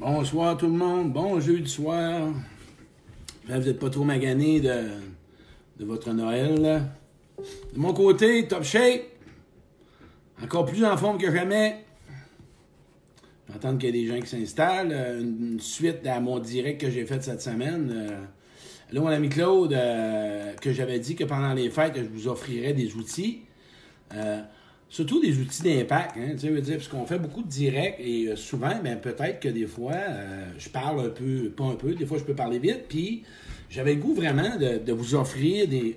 Bonsoir tout le monde, bon jeudi soir. Vous n'êtes pas trop magané de, votre Noël. là. De mon côté, top shape. Encore plus en forme que jamais. J'entends qu'il y a des gens qui s'installent. Euh, Une, suite à mon direct que j'ai fait cette semaine. Euh, là, mon ami Claude, euh, que j'avais dit que pendant les fêtes, je vous offrirais des outils. Surtout des outils d'impact, hein, tu sais, parce qu'on fait beaucoup de directs et euh, souvent, ben, peut-être que des fois, euh, je parle un peu, pas un peu, des fois je peux parler vite, puis j'avais le goût vraiment de, vous offrir des,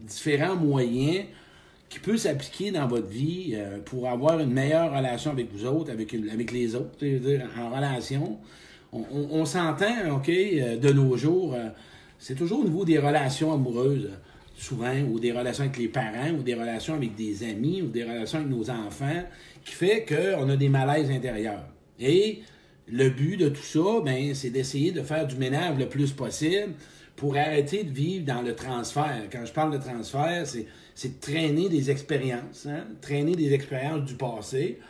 différents moyens qui peuvent s'appliquer dans votre vie euh, pour avoir une meilleure relation avec vous autres, avec, les autres, tu sais, en relation. On, on- s'entend, OK, de nos jours, c'est toujours au niveau des relations amoureuses, souvent, ou des relations avec les parents, ou des relations avec des amis, ou des relations avec nos enfants, qui fait qu'on a des malaises intérieurs. Et le but de tout ça, ben, c'est d'essayer de faire du ménage le plus possible pour arrêter de vivre dans le transfert. Quand je parle de transfert, c'est, de traîner des expériences, hein, traîner des expériences du passé,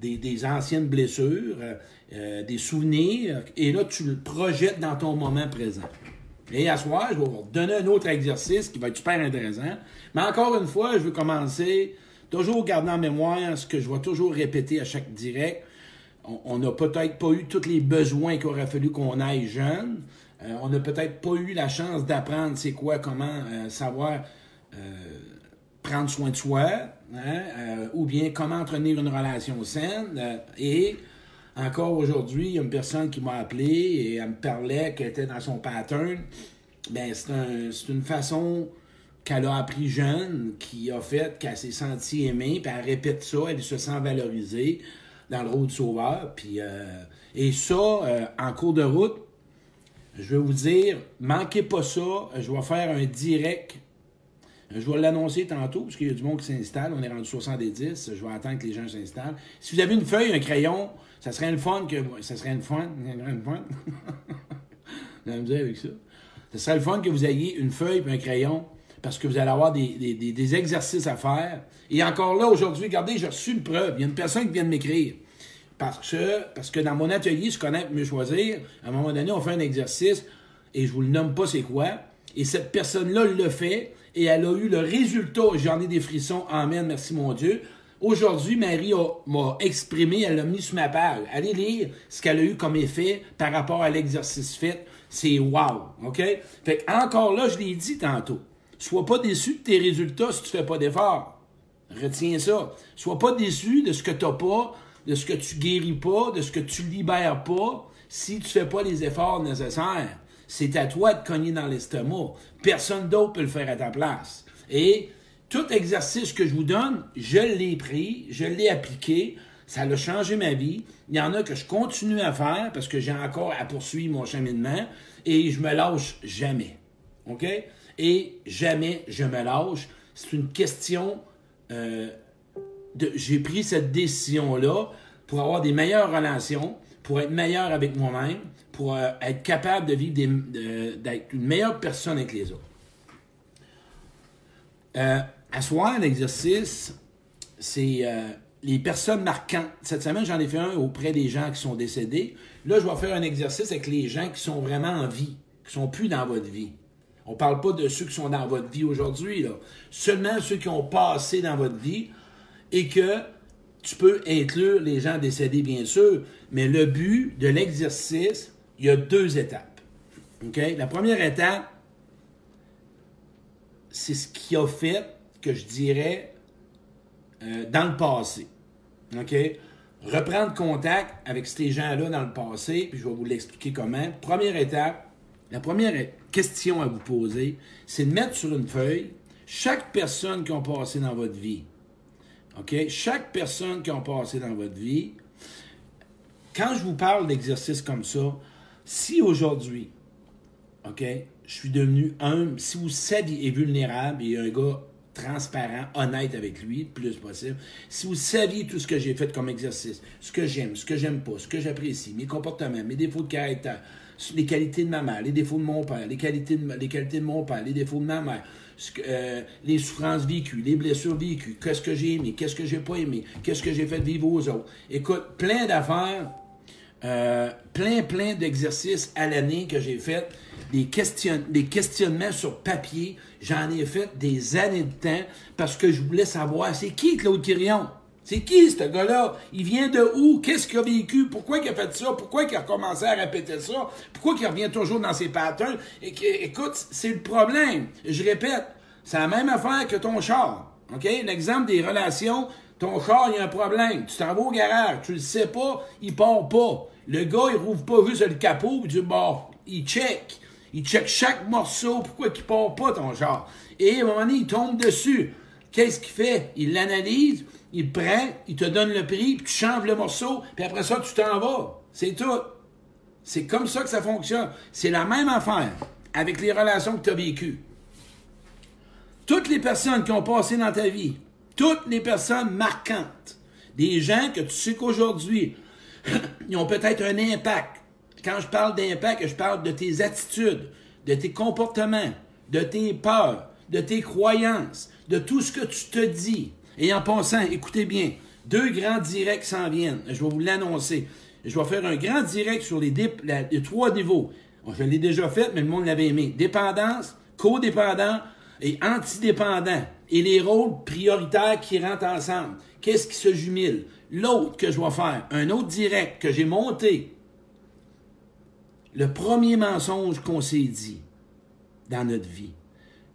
des, des anciennes blessures, euh, euh, des souvenirs, et là, tu le projettes dans ton moment présent. Et à soir, je vais vous donner un autre exercice qui va être super intéressant. Mais encore une fois, je veux commencer toujours garder en mémoire ce que je vais toujours répéter à chaque direct. On- n'a peut-être pas eu tous les besoins qu'il aurait fallu qu'on aille jeune. Euh, on n'a peut-être pas eu la chance d'apprendre c'est quoi, comment euh, savoir euh, prendre soin de soi, hein, ou bien comment entretenir une relation saine. et encore aujourd'hui, il y a une personne qui m'a appelé et elle me parlait qu'elle était dans son pattern. Ben, c'est un- c'est une façon qu'elle a appris jeune, qui a fait qu'elle s'est sentie aimée, puis elle répète ça, elle se sent valorisée dans le rôle de sauveur. Euh, et ça, euh, en cours de route, je vais vous dire, manquez pas ça, je vais faire un direct. Je vais l'annoncer tantôt, parce qu'il y a du monde qui s'installe. On est rendu 70. Je vais attendre que les gens s'installent. Si vous avez une feuille, un crayon, ça serait une fun que. Ça serait une fun. Vous ça. Serait le fun que vous ayez une feuille et un crayon, parce que vous allez avoir des, exercices à faire. Et encore là, aujourd'hui, regardez, j'ai reçu une preuve. Il y a une personne qui vient de m'écrire. Parce que, parce que dans mon atelier, se connaître, mieux choisir, à un moment donné, on fait un exercice, et je vous le nomme pas c'est quoi, et cette personne-là le fait, et elle a eu le résultat, j'en ai des frissons, amen, merci mon Dieu. Aujourd'hui, Marie m'a exprimé, elle l'a mis sur ma page. Allez lire ce qu'elle a eu comme effet par rapport à l'exercice fait. C'est wow, OK? Fait encore là, je l'ai dit tantôt. Sois pas déçu de tes résultats si tu fais pas d'efforts. Retiens ça. Sois pas déçu de ce que tu n'as pas, de ce que tu guéris pas, de ce que tu libères pas, si tu fais pas les efforts nécessaires. C'est à toi de cogner dans l'estomac. Personne d'autre peut le faire à ta place. Et tout exercice que je vous donne, je l'ai pris, je l'ai appliqué, ça a changé ma vie. Il y en a que je continue à faire parce que j'ai encore à poursuivre mon cheminement et je me lâche jamais. OK? Et jamais je me lâche. C'est une question euh, de- j'ai pris cette décision-là pour avoir des meilleures relations, pour être meilleur avec moi-même, pour euh, être capable de vivre d'être une meilleure personne avec les autres. Euh, à soir, l'exercice, c'est euh, les personnes marquantes. Cette semaine, j'en ai fait un auprès des gens qui sont décédés. Là, je vais faire un exercice avec les gens qui sont vraiment en vie, qui sont plus dans votre vie. On parle pas de ceux qui sont dans votre vie aujourd'hui. Seulement ceux qui ont passé dans votre vie et que tu peux inclure les gens décédés, bien sûr, mais le but de l'exercice, il y a deux étapes. La première étape, c'est ce qui a fait que je dirais euh, dans le passé. OK? Reprendre contact avec ces gens-là dans le passé, puis je vais vous l'expliquer comment. Première étape, la première question à vous poser, c'est de mettre sur une feuille chaque personne qui a passé dans votre vie. OK? Chaque personne qui a passé dans votre vie, quand je vous parle d'exercices comme ça, si aujourd'hui, OK, je suis devenu humble, si vous saviez, et vulnérable, et un gars transparent, honnête avec lui, plus possible, si vous saviez tout ce que j'ai fait comme exercice, ce que j'aime, ce que j'aime pas, ce que j'apprécie, mes comportements, mes défauts de caractère, les qualités de ma mère, les défauts de mon père, les qualités de, les qualités mon père, les défauts de ma mère, euh, les souffrances vécues, les blessures vécues, qu'est-ce que j'ai aimé, qu'est-ce que j'ai pas aimé, qu'est-ce que j'ai fait vivre aux autres. Écoute, plein d'affaires euh, plein, plein d'exercices à l'année que j'ai fait, des, des questionnements sur papier. J'en ai fait des années de temps parce que je voulais savoir c'est qui Claude Quirion? C'est qui ce gars-là? Il vient de où? Qu'est-ce qu'il a vécu? Pourquoi il a fait ça? Pourquoi il a recommencé à répéter ça? Pourquoi il revient toujours dans ses patterns? Et, écoute, c'est le problème. Je répète, c'est la même affaire que ton char. OK? L'exemple des relations, ton char, il y a un problème. Tu t'en vas au garage, tu le sais pas, il part pas. Le gars, il rouvre pas juste le capot, puis dit, bon, il check. Il check chaque morceau, pourquoi il part pas ton char. Et à un moment donné, il tombe dessus. Qu'est-ce qu'il fait? Il l'analyse, il prend, il te donne le prix, puis tu changes le morceau, puis après ça, tu t'en vas. C'est tout. C'est comme ça que ça fonctionne. C'est la même affaire avec les relations que tu as vécues. Toutes les personnes qui ont passé dans ta vie, toutes les personnes marquantes, des gens que tu sais qu'aujourd'hui, ils ont peut-être un impact. Quand je parle d'impact, je parle de tes attitudes, de tes comportements, de tes peurs, de tes croyances, de tout ce que tu te dis. Et en pensant, écoutez bien, deux grands directs s'en viennent. Je vais vous l'annoncer. Je vais faire un grand direct sur les, les trois niveaux. Je l'ai déjà fait, mais le monde l'avait aimé. Dépendance, codépendant et antidépendant. Et les rôles prioritaires qui rentrent ensemble. Qu'est-ce qui se jumile? L'autre que je vais faire, un autre direct que j'ai monté. Le premier mensonge qu'on s'est dit dans notre vie.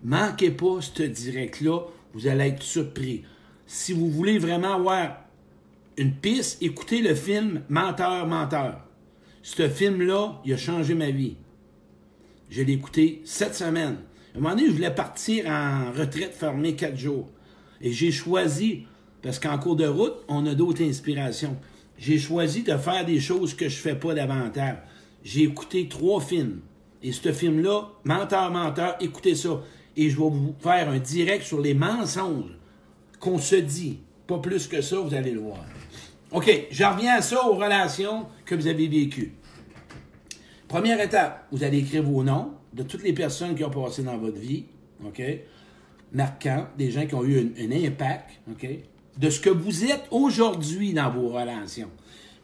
Manquez pas ce direct-là, vous allez être surpris si vous voulez vraiment avoir une piste, écoutez le film Menteur, menteur. Ce film-là, il a changé ma vie. Je l'ai écouté sept semaines. À un moment donné, je voulais partir en retraite fermée quatre jours. Et j'ai choisi, parce qu'en cours de route, on a d'autres inspirations. J'ai choisi de faire des choses que je ne fais pas davantage. J'ai écouté trois films. Et ce film-là, Menteur, menteur, écoutez ça. Et je vais vous faire un direct sur les mensonges qu'on se dit. Pas plus que ça, vous allez le voir. OK, je reviens à ça, aux relations que vous avez vécues. Première étape, vous allez écrire vos noms de toutes les personnes qui ont passé dans votre vie, OK? Marquant, des gens qui ont eu un, impact, OK? De ce que vous êtes aujourd'hui dans vos relations.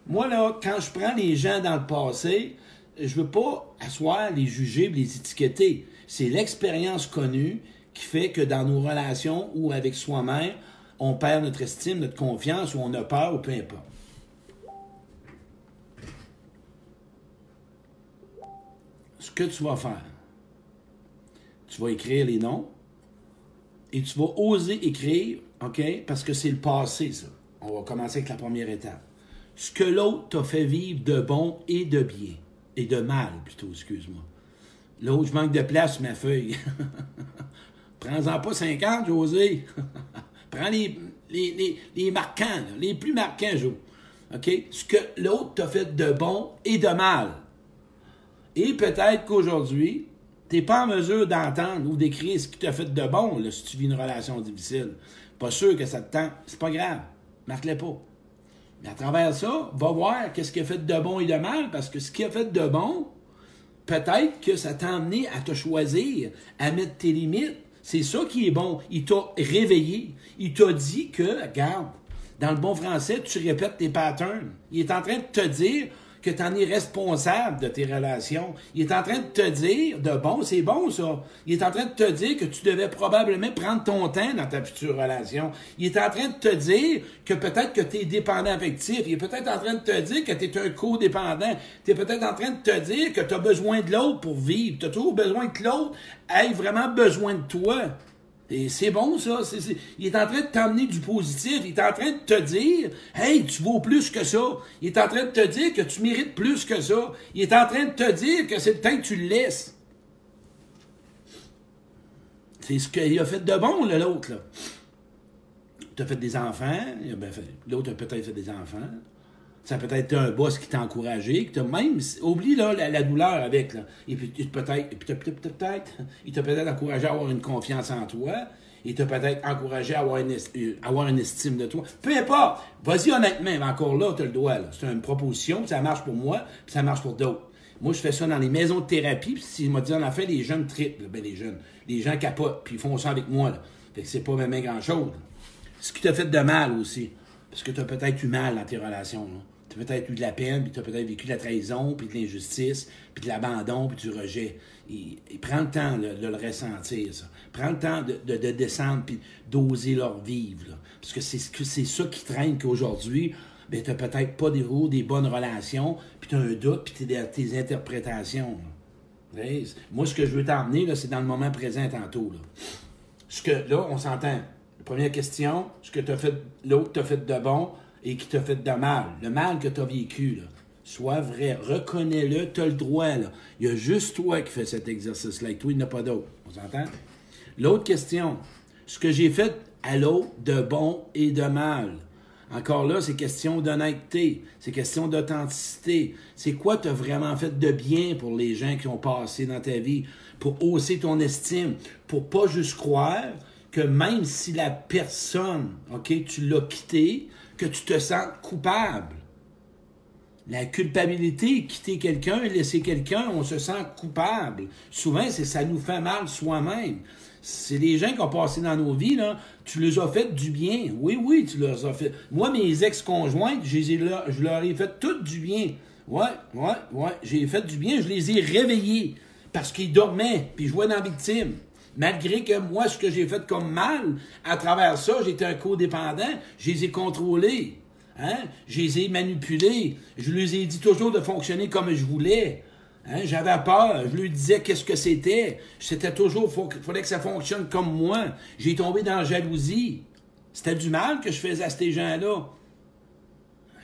Moi, là, quand je prends les gens dans le passé, je veux pas asseoir, les juger, les étiqueter. C'est l'expérience connue qui fait que dans nos relations ou avec soi-même, on perd notre estime, notre confiance, ou on a peur, ou peu importe. Ce que tu vas faire, tu vas écrire les noms et tu vas oser écrire, OK? Parce que c'est le passé, ça. On va commencer avec la première étape. Ce que l'autre t'a fait vivre de bon et de bien. Et de mal, plutôt, excuse-moi. L'autre, je manque de place ma feuille. Prends-en pas 50, José. Prends les, les, marquants, les plus marquants, Joe. OK? Ce que l'autre t'a fait de bon et de mal. Et peut-être qu'aujourd'hui, tu n'es pas en mesure d'entendre ou d'écrire ce qui t'a fait de bon si tu vis une relation difficile. Pas sûr que ça te tente. C'est pas grave. Marque-le pas. Mais à travers ça, va voir qu'est-ce qui a fait de bon et de mal, parce que ce qui a fait de bon, peut-être que ça t'a amené à te choisir, à mettre tes limites, c'est ça qui est bon. Il t'a réveillé. Il t'a dit que, regarde, dans le bon français, tu répètes tes patterns. Il est en train de te dire que tu en es responsable de tes relations. Il est en train de te dire, de bon, c'est bon ça. Il est en train de te dire que tu devais probablement prendre ton temps dans ta future relation. Il est en train de te dire que peut-être que tu es dépendant affectif. Il est peut-être en train de te dire que tu es un codépendant. Tu es peut-être en train de te dire que tu as besoin de l'autre pour vivre. Tu as toujours besoin que l'autre ait vraiment besoin de toi. Et c'est bon, ça. Il est en train de t'amener du positif. Il est en train de te dire, hey, tu vaux plus que ça. Il est en train de te dire que tu mérites plus que ça. Il est en train de te dire que c'est le temps que tu le laisses. C'est ce qu'il a fait de bon, l'autre. Tu as fait des enfants. L'autre a peut-être fait des enfants. Ça peut être un boss qui t'a encouragé, qui t'a même. Oublie là, la, douleur avec. Là. Et puis peut-être. peut-être. Il t'a peut-être encouragé à avoir une confiance en toi. Il t'a peut-être encouragé à avoir une, euh, avoir une estime de toi. Peu importe. Vas-y honnêtement, encore là, tu le droit. C'est une proposition, ça marche pour moi, puis ça marche pour d'autres. Moi, je fais ça dans les maisons de thérapie, puis s'il m'a dit en fait, les jeunes triplent, ben les jeunes, les gens capotent, puis ils font ça avec moi. Là. Fait que c'est pas même grand-chose. Ce qui t'a fait de mal aussi. Parce que tu as peut-être eu mal dans tes relations. Tu as peut-être eu de la peine, puis tu as peut-être vécu de la trahison, puis de l'injustice, puis de l'abandon, puis du rejet. Et, prends le temps de, le ressentir, ça. Prends le temps de, descendre, puis d'oser leur vivre. Parce que c'est ça qui traîne qu'aujourd'hui, ben, tu n'as peut-être pas des, des bonnes relations, puis tu as un doute, puis tu tes interprétations. Moi, ce que je veux t'emmener, c'est dans le moment présent tantôt. Là. Ce que, là, on s'entend. Première question, ce que as fait, l'autre t'a fait de bon et qui t'a fait de mal. Le mal que tu as vécu, là. Sois vrai, reconnais-le, tu as le droit. Là. Il y a juste toi qui fais cet exercice-là et toi, il n'y a pas d'autre. On s'entend? L'autre question, ce que j'ai fait à l'autre de bon et de mal. Encore là, c'est question d'honnêteté, c'est question d'authenticité. C'est quoi tu as vraiment fait de bien pour les gens qui ont passé dans ta vie, pour hausser ton estime, pour pas juste croire que même si la personne, OK, tu l'as quitté, que tu te sens coupable. La culpabilité, quitter quelqu'un, laisser quelqu'un, on se sent coupable. Souvent, c'est ça nous fait mal soi-même. C'est les gens qui ont passé dans nos vies, là, tu les as fait du bien. Oui, oui, tu leur as fait. Moi, mes ex-conjointes, je, je leur ai fait tout du bien. Ouais, ouais, ouais, j'ai fait du bien, je les ai réveillés parce qu'ils dormaient, puis je jouais dans la victime. Malgré que moi, ce que j'ai fait comme mal, à travers ça, j'étais un codépendant, je les ai contrôlés. Hein? Je les ai manipulés. Je leur ai dit toujours de fonctionner comme je voulais. Hein? J'avais peur. Je lui disais qu'est-ce que c'était. C'était toujours, il fallait que ça fonctionne comme moi. J'ai tombé dans la jalousie. C'était du mal que je faisais à ces gens-là.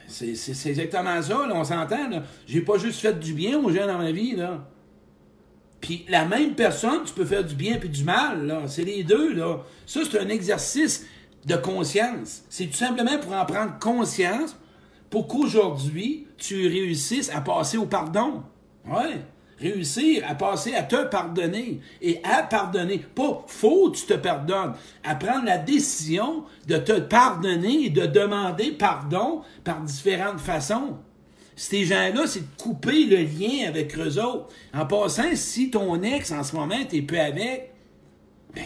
C'est exactement ça, là, on s'entend. J'ai pas juste fait du bien aux gens dans ma vie. Puis la même personne, tu peux faire du bien puis du mal. Là. C'est les deux. Là. Ça, c'est un exercice de conscience. C'est tout simplement pour en prendre conscience pour qu'aujourd'hui, tu réussisses à passer au pardon. Ouais. Réussir à passer à te pardonner et à pardonner. Pas faut tu te pardonnes. À prendre la décision de te pardonner et de demander pardon par différentes façons. Ces gens-là, c'est de couper le lien avec eux autres. En passant, si ton ex, en ce moment, t'es peu avec, ben,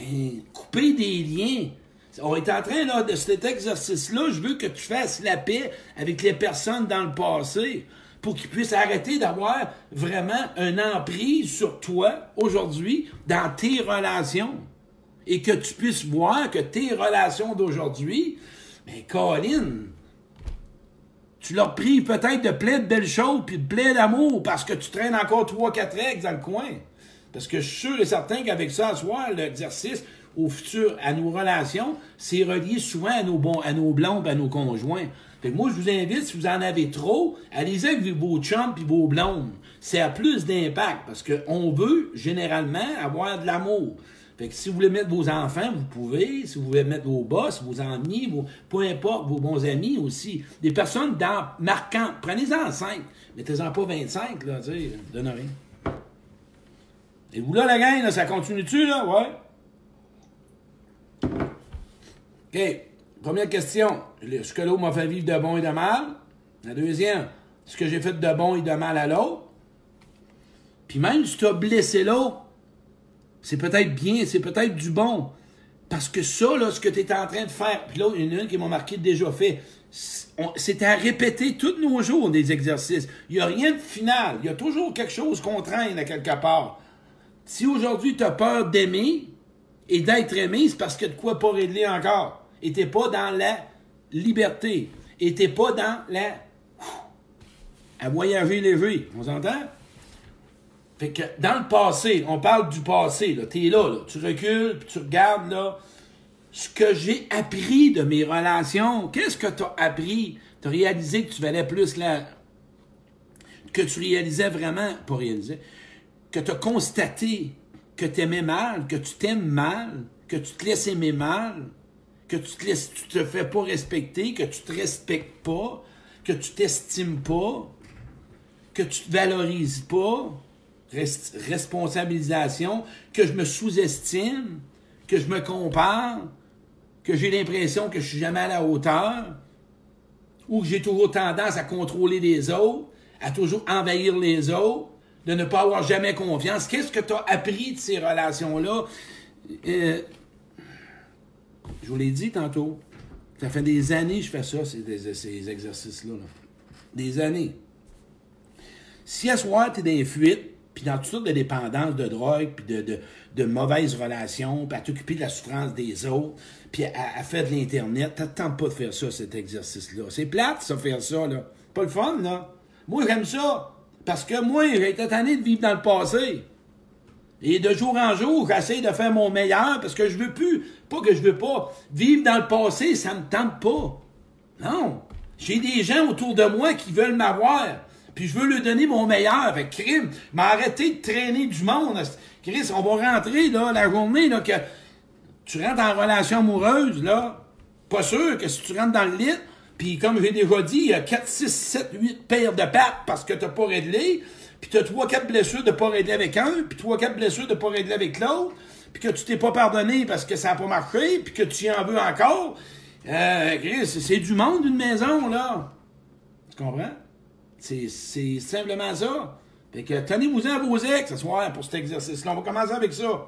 couper des liens. On est en train, là, de cet exercice-là, je veux que tu fasses la paix avec les personnes dans le passé pour qu'ils puissent arrêter d'avoir vraiment un emprise sur toi aujourd'hui dans tes relations. Et que tu puisses voir que tes relations d'aujourd'hui, ben, Colin, tu leur pries peut-être de plein de belles choses puis de plein d'amour parce que tu traînes encore trois, quatre règles dans le coin. Parce que je suis sûr et certain qu'avec ça, à l'exercice au futur, à nos relations, c'est relié souvent à nos, bons, à nos blondes, à nos conjoints. Fait moi, je vous invite, si vous en avez trop, allez-y avec vos chums puis vos blondes. Ça a plus d'impact parce qu'on veut, généralement, avoir de l'amour. Fait que si vous voulez mettre vos enfants, vous pouvez. Si vous voulez mettre vos boss, vos amis, vos, peu importe, vos bons amis aussi. Des personnes dans, marquantes. Prenez-en 5. Mettez-en pas 25, là, tu sais, donne rien. Et vous là, la gang, ça continue-tu, là? Ouais. OK. Première question. Ce que l'autre m'a fait vivre de bon et de mal. La deuxième, ce que j'ai fait de bon et de mal à l'autre. Puis même si tu as blessé l'autre, c'est peut-être bien, c'est peut-être du bon. Parce que ça, là, ce que tu es en train de faire, puis là, il y en a une qui m'a marqué déjà fait, c'est à répéter tous nos jours des exercices. Il n'y a rien de final. Il y a toujours quelque chose qu'on traîne à quelque part. Si aujourd'hui tu as peur d'aimer et d'être aimé, c'est parce que de quoi pas régler encore. Et t'es pas dans la liberté. Et t'es pas dans la... à voyager léger. On s'entend? Fait que dans le passé, on parle du passé, là, t'es là, tu recules, puis tu regardes, là, ce que j'ai appris de mes relations, qu'est-ce que tu as appris? Tu as réalisé que tu valais plus là, que tu réalisais vraiment, pas réalisé, que tu as constaté que tu aimais mal, que tu t'aimes mal, que tu te laisses aimer mal, que tu te laisses, tu te fais pas respecter, que tu te respectes pas, que tu t'estimes pas, que tu te valorises pas, responsabilisation, que je me sous-estime, que je me compare, que j'ai l'impression que je suis jamais à la hauteur, ou que j'ai toujours tendance à contrôler les autres, à toujours envahir les autres, de ne pas avoir jamais confiance. Qu'est-ce que tu as appris de ces relations-là? Euh, je vous l'ai dit tantôt. Ça fait des années que je fais ça, ces, ces exercices-là. Des années. Si à soir, tu es dans les fuites, puis dans toutes sortes de dépendances de drogue, puis de, de, de, mauvaises relations, puis à t'occuper de la souffrance des autres, puis à, faire de l'Internet, t'attends pas de faire ça, cet exercice-là. C'est plate, ça, faire ça, là. Pas le fun, là. Moi, j'aime ça. Parce que moi, j'ai été tanné de vivre dans le passé. Et de jour en jour, j'essaie de faire mon meilleur parce que je veux plus, pas que je veux pas, vivre dans le passé, ça me tente pas. Non. J'ai des gens autour de moi qui veulent m'avoir. Puis je veux leur donner mon meilleur. avec crime, m'arrêter de traîner du monde. Chris, on va rentrer, là, la journée, là, que tu rentres en relation amoureuse, là. Pas sûr que si tu rentres dans le lit, puis comme j'ai déjà dit, il y a 4, 6, 7, 8 paires de pattes parce que t'as pas réglé, puis t'as 3, 4 blessures de pas régler avec un, puis 3, 4 blessures de pas régler avec l'autre, puis que tu t'es pas pardonné parce que ça a pas marché, puis que tu y en veux encore. Euh, Chris, c'est du monde, une maison, là. Tu comprends? C'est simplement ça. Fait que tenez-vous-en à vos ex ce soir pour cet exercice-là. On va commencer avec ça.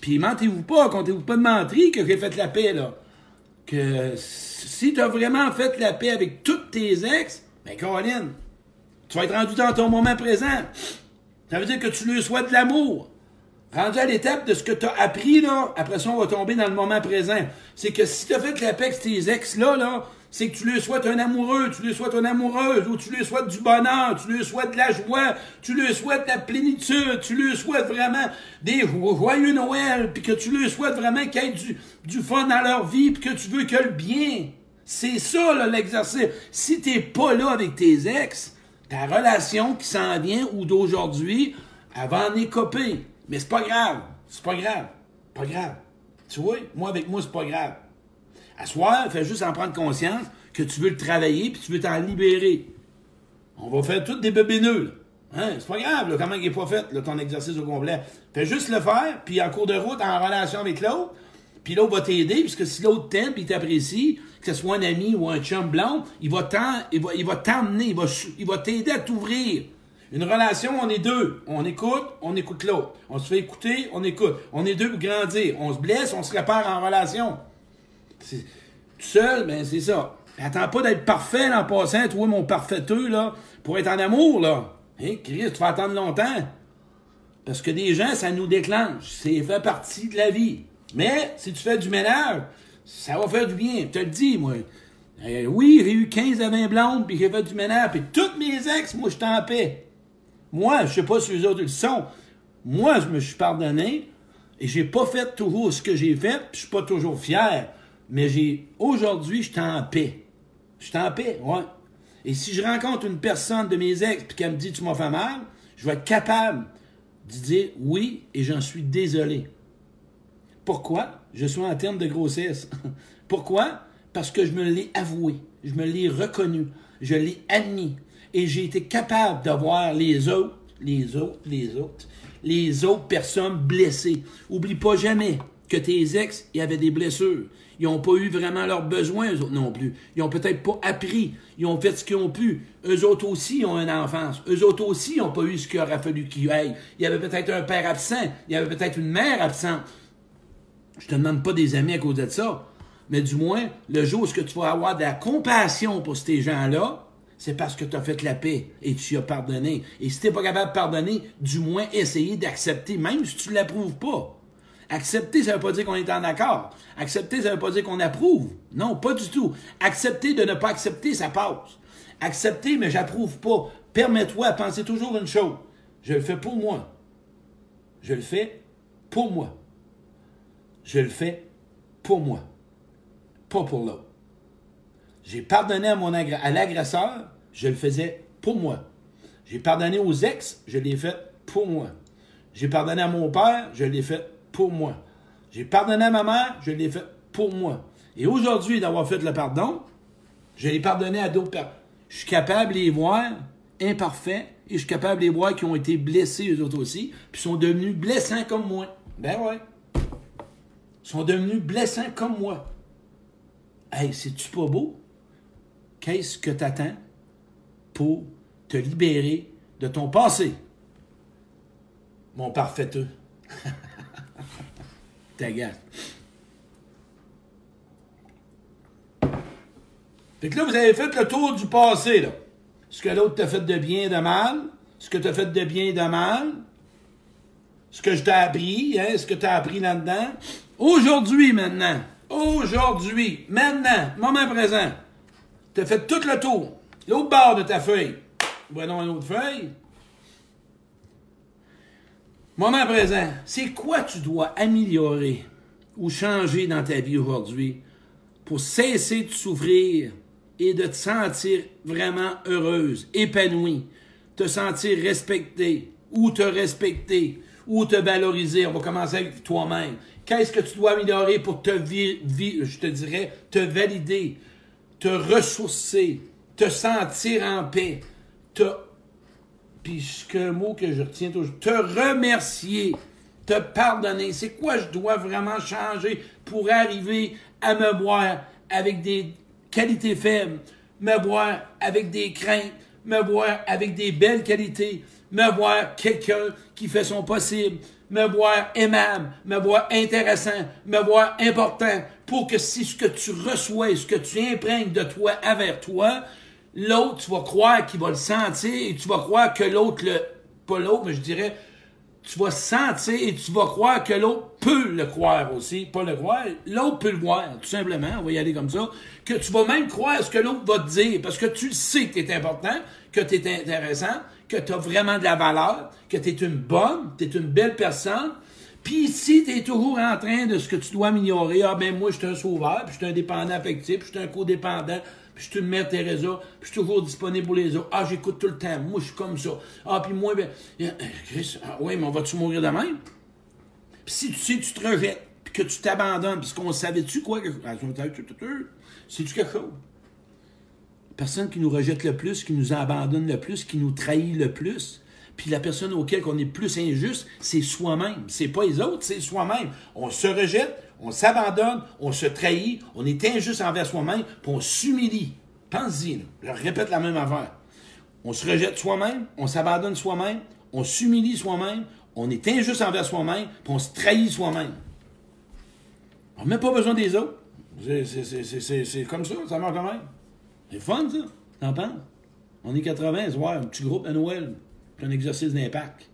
Puis mentez-vous pas, comptez-vous pas de mentir que j'ai fait la paix, là. Que si tu as vraiment fait la paix avec toutes tes ex, ben Caroline, tu vas être rendu dans ton moment présent. Ça veut dire que tu lui souhaites de l'amour. Rendu à l'étape de ce que tu as appris, là, après ça, on va tomber dans le moment présent. C'est que si tu as fait la paix avec tes ex-là, là, c'est que tu lui souhaites un amoureux, tu lui souhaites une amoureuse, ou tu lui souhaites du bonheur, tu lui souhaites de la joie, tu lui souhaites la plénitude, tu lui souhaites vraiment des joyeux Noël, puis que tu lui souhaites vraiment qu'il y ait du, du fun dans leur vie, puis que tu veux que le bien. C'est ça, l'exercice. Si t'es pas là avec tes ex, ta relation qui s'en vient ou d'aujourd'hui, elle va en écoper. Mais c'est pas grave. C'est pas grave. Pas grave. Tu vois, moi avec moi, c'est pas grave. À fais juste en prendre conscience que tu veux le travailler puis tu veux t'en libérer. On va faire toutes des bébés nuls. Hein? C'est pas grave, là, comment il n'est pas fait, ton exercice au complet. Fais juste le faire, puis en cours de route, en relation avec l'autre, puis l'autre va t'aider, puisque si l'autre t'aime puis t'apprécie, que ce soit un ami ou un chum blanc, il va t'emmener, il va, t'emmener, il va, il va t'aider à t'ouvrir. Une relation, on est deux. On écoute, on écoute l'autre. On se fait écouter, on écoute. On est deux pour grandir. On se blesse, on se répare en relation. Tout seul, ben c'est ça. Attends pas d'être parfait en passant, toi, mon parfaiteux, là, pour être en amour, là. Hein, Christ, tu vas attendre longtemps. Parce que des gens, ça nous déclenche. C'est fait partie de la vie. Mais si tu fais du ménage, ça va faire du bien. Je te le dis, moi. Euh, oui, j'ai eu 15 à 20 blondes, puis j'ai fait du ménage, puis toutes mes ex, moi, je suis en paix. Moi, je sais pas si les autres le sont. Moi, je me suis pardonné, et j'ai pas fait toujours ce que j'ai fait, puis je suis pas toujours fier. Mais j'ai aujourd'hui, je suis en paix. Je suis en paix, ouais. Et si je rencontre une personne de mes ex puis qu'elle me dit tu m'as fait mal, je vais être capable de dire oui et j'en suis désolé. Pourquoi? Je suis en termes de grossesse. Pourquoi? Parce que je me l'ai avoué, je me l'ai reconnu, je l'ai admis et j'ai été capable de voir les autres, les autres, les autres, les autres personnes blessées. Oublie pas jamais que tes ex, il y avait des blessures. Ils n'ont pas eu vraiment leurs besoins, eux autres non plus. Ils ont peut-être pas appris. Ils ont fait ce qu'ils ont pu. Eux autres aussi ont une enfance. Eux autres aussi n'ont pas eu ce qu'il aurait fallu qu'ils aillent. Il y avait peut-être un père absent. Il y avait peut-être une mère absente. Je te demande pas des amis à cause de ça. Mais du moins, le jour où tu vas avoir de la compassion pour ces gens-là, c'est parce que tu as fait la paix et tu as pardonné. Et si tu n'es pas capable de pardonner, du moins essayer d'accepter, même si tu ne l'approuves pas. Accepter, ça ne veut pas dire qu'on est en accord. Accepter, ça ne veut pas dire qu'on approuve. Non, pas du tout. Accepter de ne pas accepter, ça passe. Accepter, mais j'approuve pas. Permets-toi de penser toujours une chose. Je le fais pour moi. Je le fais pour moi. Je le fais pour moi. Pas pour l'autre. J'ai pardonné à, mon à l'agresseur, je le faisais pour moi. J'ai pardonné aux ex, je l'ai fait pour moi. J'ai pardonné à mon père, je l'ai fait pour moi. J'ai pardonné à ma mère, je l'ai fait pour moi. Et aujourd'hui, d'avoir fait le pardon, je l'ai pardonné à d'autres personnes. Je suis capable de les voir imparfaits et je suis capable de les voir qui ont été blessés eux autres aussi, puis sont devenus blessants comme moi. Ben ouais. Ils sont devenus blessants comme moi. Hey, c'est-tu pas beau? Qu'est-ce que tu attends pour te libérer de ton passé? Mon parfaiteux. T'agaces. Fait que là, vous avez fait le tour du passé, là. ce que l'autre t'a fait de bien et de mal, ce que t'as fait de bien et de mal, ce que je t'ai appris, hein, ce que tu as appris là-dedans. Aujourd'hui, maintenant, aujourd'hui, maintenant, moment présent, tu as fait tout le tour. L'autre bord de ta feuille. Voyons une autre feuille. Moment présent, c'est quoi tu dois améliorer ou changer dans ta vie aujourd'hui pour cesser de souffrir et de te sentir vraiment heureuse, épanouie, te sentir respectée ou te respecter ou te valoriser? On va commencer avec toi-même. Qu'est-ce que tu dois améliorer pour te je te dirais, te valider, te ressourcer, te sentir en paix, te puis ce un mot que je retiens toujours, te remercier, te pardonner. C'est quoi je dois vraiment changer pour arriver à me voir avec des qualités faibles, me voir avec des craintes, me voir avec des belles qualités, me voir quelqu'un qui fait son possible, me voir aimable, me voir intéressant, me voir important, pour que si ce que tu reçois, ce que tu imprègnes de toi envers toi, l'autre, tu vas croire qu'il va le sentir et tu vas croire que l'autre le, pas l'autre, mais je dirais, tu vas sentir et tu vas croire que l'autre peut le croire aussi. Pas le croire, l'autre peut le voir, tout simplement. On va y aller comme ça. Que tu vas même croire ce que l'autre va te dire parce que tu sais que tu es important, que tu es intéressant, que tu as vraiment de la valeur, que tu es une bonne, tu es une belle personne. Puis si tu es toujours en train de ce que tu dois améliorer, ah ben moi je suis un sauveur, puis je suis un dépendant affectif, puis je suis un codépendant, je suis une mère Teresa, puis je suis toujours disponible pour les autres. Ah, j'écoute tout le temps, moi je suis comme ça. Ah, puis moi, ben, euh, Chris, ah, oui, mais on va-tu mourir de même? Puis si tu sais tu te rejettes, puis que tu t'abandonnes, puis qu'on savait-tu quoi? Ah, C'est-tu quelque chose? personne qui nous rejette le plus, qui nous abandonne le plus, qui nous trahit le plus. Puis la personne auquel on est plus injuste, c'est soi-même. C'est pas les autres, c'est soi-même. On se rejette, on s'abandonne, on se trahit, on est injuste envers soi-même, puis on s'humilie. Pense-y, je répète la même affaire. On se rejette soi-même, on s'abandonne soi-même, on s'humilie soi-même, on est injuste envers soi-même, puis on se trahit soi-même. On n'a même pas besoin des autres. C'est comme ça, ça marche quand même. C'est fun, ça. T'en penses? On est 80, ce un petit groupe à Noël. Puis un exercice d'impact.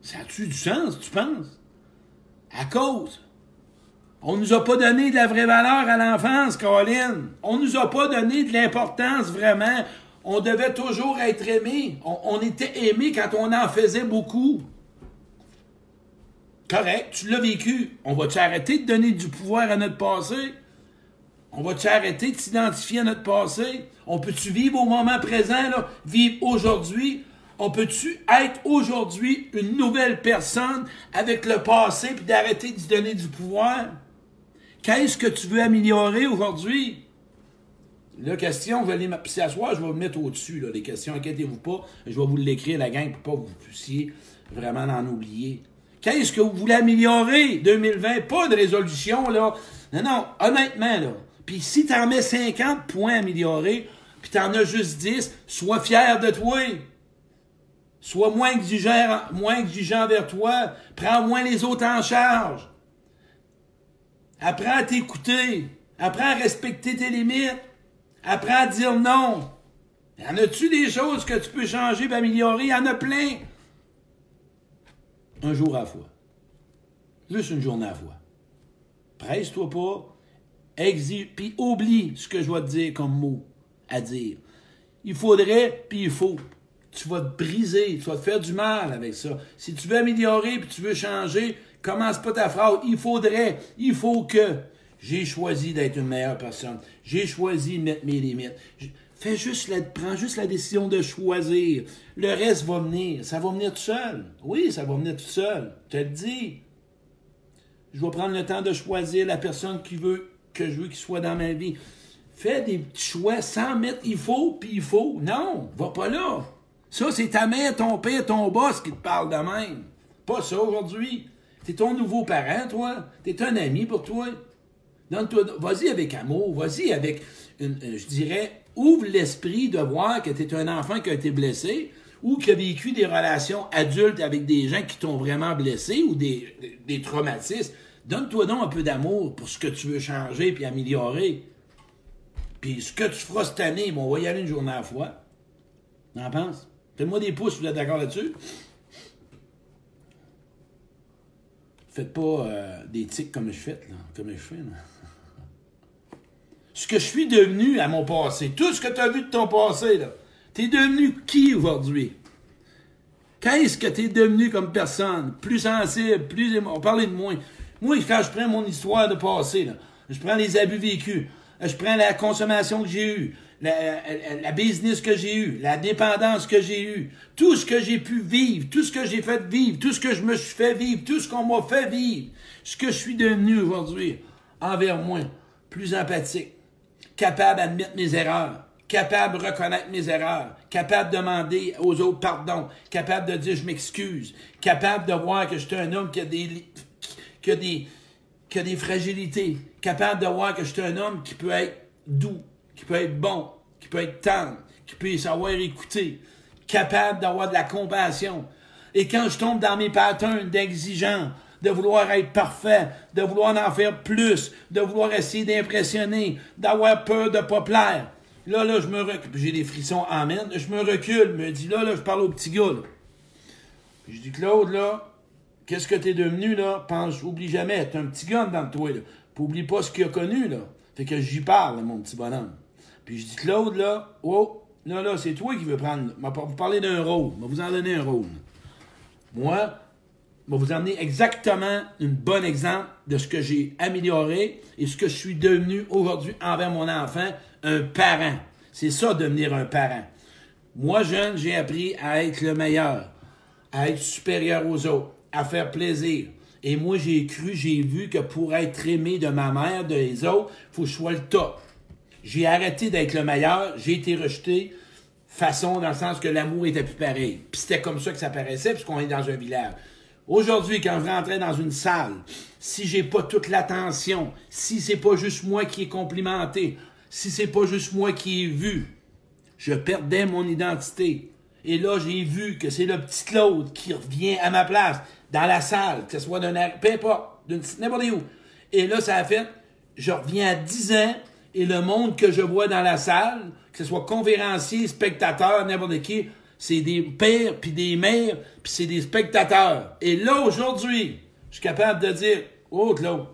Ça a-tu du sens, tu penses? À cause. On nous a pas donné de la vraie valeur à l'enfance, Caroline. On nous a pas donné de l'importance vraiment. On devait toujours être aimé. On, on était aimé quand on en faisait beaucoup. Correct, tu l'as vécu. On va-tu arrêter de donner du pouvoir à notre passé? On va-tu arrêter de s'identifier à notre passé? On peut-tu vivre au moment présent, là, vivre aujourd'hui? On peut-tu être aujourd'hui une nouvelle personne avec le passé puis d'arrêter de se donner du pouvoir? Qu'est-ce que tu veux améliorer aujourd'hui? La question, vous allez puis à soir, je vais vous mettre au-dessus, là, les questions, inquiétez-vous pas. Je vais vous l'écrire, la gang, pour pas que vous puissiez vraiment en oublier. Qu'est-ce que vous voulez améliorer 2020? Pas de résolution, là. Non, non, honnêtement, là. Puis si tu en mets 50 points améliorés, puis tu en as juste 10, sois fier de toi. Sois moins exigeant, moins exigeant vers toi. Prends moins les autres en charge. Apprends à t'écouter. Apprends à respecter tes limites. Apprends à dire non. En a-tu des choses que tu peux changer et améliorer? En a plein. Un jour à la fois. Juste une journée à la fois. Presse-toi pas. Exige, puis oublie ce que je vais te dire comme mot à dire. Il faudrait, puis il faut. Tu vas te briser, tu vas te faire du mal avec ça. Si tu veux améliorer, puis tu veux changer, commence pas ta phrase. Il faudrait, il faut que. J'ai choisi d'être une meilleure personne. J'ai choisi de mettre mes limites. Fais juste la, prends juste la décision de choisir. Le reste va venir. Ça va venir tout seul. Oui, ça va venir tout seul. Je te le dis. Je vais prendre le temps de choisir la personne qui veut que je veux qu'il soit dans ma vie. Fais des petits choix sans mettre il faut puis il faut. Non, va pas là. Ça, c'est ta mère, ton père, ton boss qui te parle de même. Pas ça aujourd'hui. T'es ton nouveau parent, toi. T'es un ami pour toi. vas-y avec amour, vas-y avec, euh, je dirais, ouvre l'esprit de voir que tu es un enfant qui a été blessé ou qui a vécu des relations adultes avec des gens qui t'ont vraiment blessé ou des, des traumatismes. Donne-toi donc un peu d'amour pour ce que tu veux changer puis améliorer. Puis ce que tu feras cette année, bon, on va y aller une journée à la fois. T'en penses? Faites-moi des pouces si vous êtes d'accord là-dessus? Faites pas euh, des tics comme je fais, là, comme je fais. Là. Ce que je suis devenu à mon passé, tout ce que tu as vu de ton passé, là, t'es devenu qui aujourd'hui? Qu'est-ce que t'es devenu comme personne? Plus sensible, plus émo... Parlez de moi. Moi, quand je prends mon histoire de passé, je prends les abus vécus, je prends la consommation que j'ai eue, la, business que j'ai eue, la dépendance que j'ai eue, tout ce que j'ai pu vivre, tout ce que j'ai fait vivre, tout ce que je me suis fait vivre, tout ce qu'on m'a fait vivre, ce que je suis devenu aujourd'hui envers moi, plus empathique, capable d'admettre mes erreurs, capable de reconnaître mes erreurs, capable de demander aux autres pardon, capable de dire je m'excuse, capable de voir que je suis un homme qui a des, qui a des, qui a des fragilités, capable de voir que je suis un homme qui peut être doux, qui peut être bon, qui peut être tendre, qui peut savoir écouter, capable d'avoir de la compassion. Et quand je tombe dans mes patterns d'exigence, de vouloir être parfait, de vouloir en faire plus, de vouloir essayer d'impressionner, d'avoir peur de pas plaire. Là, là, je me recule. J'ai des frissons, amen. Je me recule, me dis là, là, je parle au petit gars. Puis je dis, Claude, là, qu'est-ce que t'es devenu, là? Pense, oublie jamais, t'es un petit gars dans toi, là. Puis oublie pas ce qu'il a connu, là. Fait que j'y parle, mon petit bonhomme. Puis je dis, Claude, là, oh, là, là, c'est toi qui veux prendre. Vous parler d'un rôle. M'a vous en donner un rôle. Moi, vais vous emmener exactement un bon exemple de ce que j'ai amélioré et ce que je suis devenu aujourd'hui envers mon enfant, un parent. C'est ça, devenir un parent. Moi, jeune, j'ai appris à être le meilleur, à être supérieur aux autres, à faire plaisir. Et moi, j'ai cru, j'ai vu que pour être aimé de ma mère, des autres, il faut que je sois le top. J'ai arrêté d'être le meilleur, j'ai été rejeté, façon dans le sens que l'amour était plus pareil. Puis c'était comme ça que ça paraissait, puisqu'on est dans un village. Aujourd'hui, quand je rentrais dans une salle, si j'ai pas toute l'attention, si c'est pas juste moi qui est complimenté, si c'est pas juste moi qui ai vu, je perdais mon identité. Et là, j'ai vu que c'est le petit Claude qui revient à ma place dans la salle, que ce soit d'un peu importe, n'importe où. Et là, ça a fait, je reviens à 10 ans et le monde que je vois dans la salle, que ce soit conférencier, spectateur, n'importe qui, c'est des pères, puis des mères, puis c'est des spectateurs. Et là, aujourd'hui, je suis capable de dire, oh, Claude,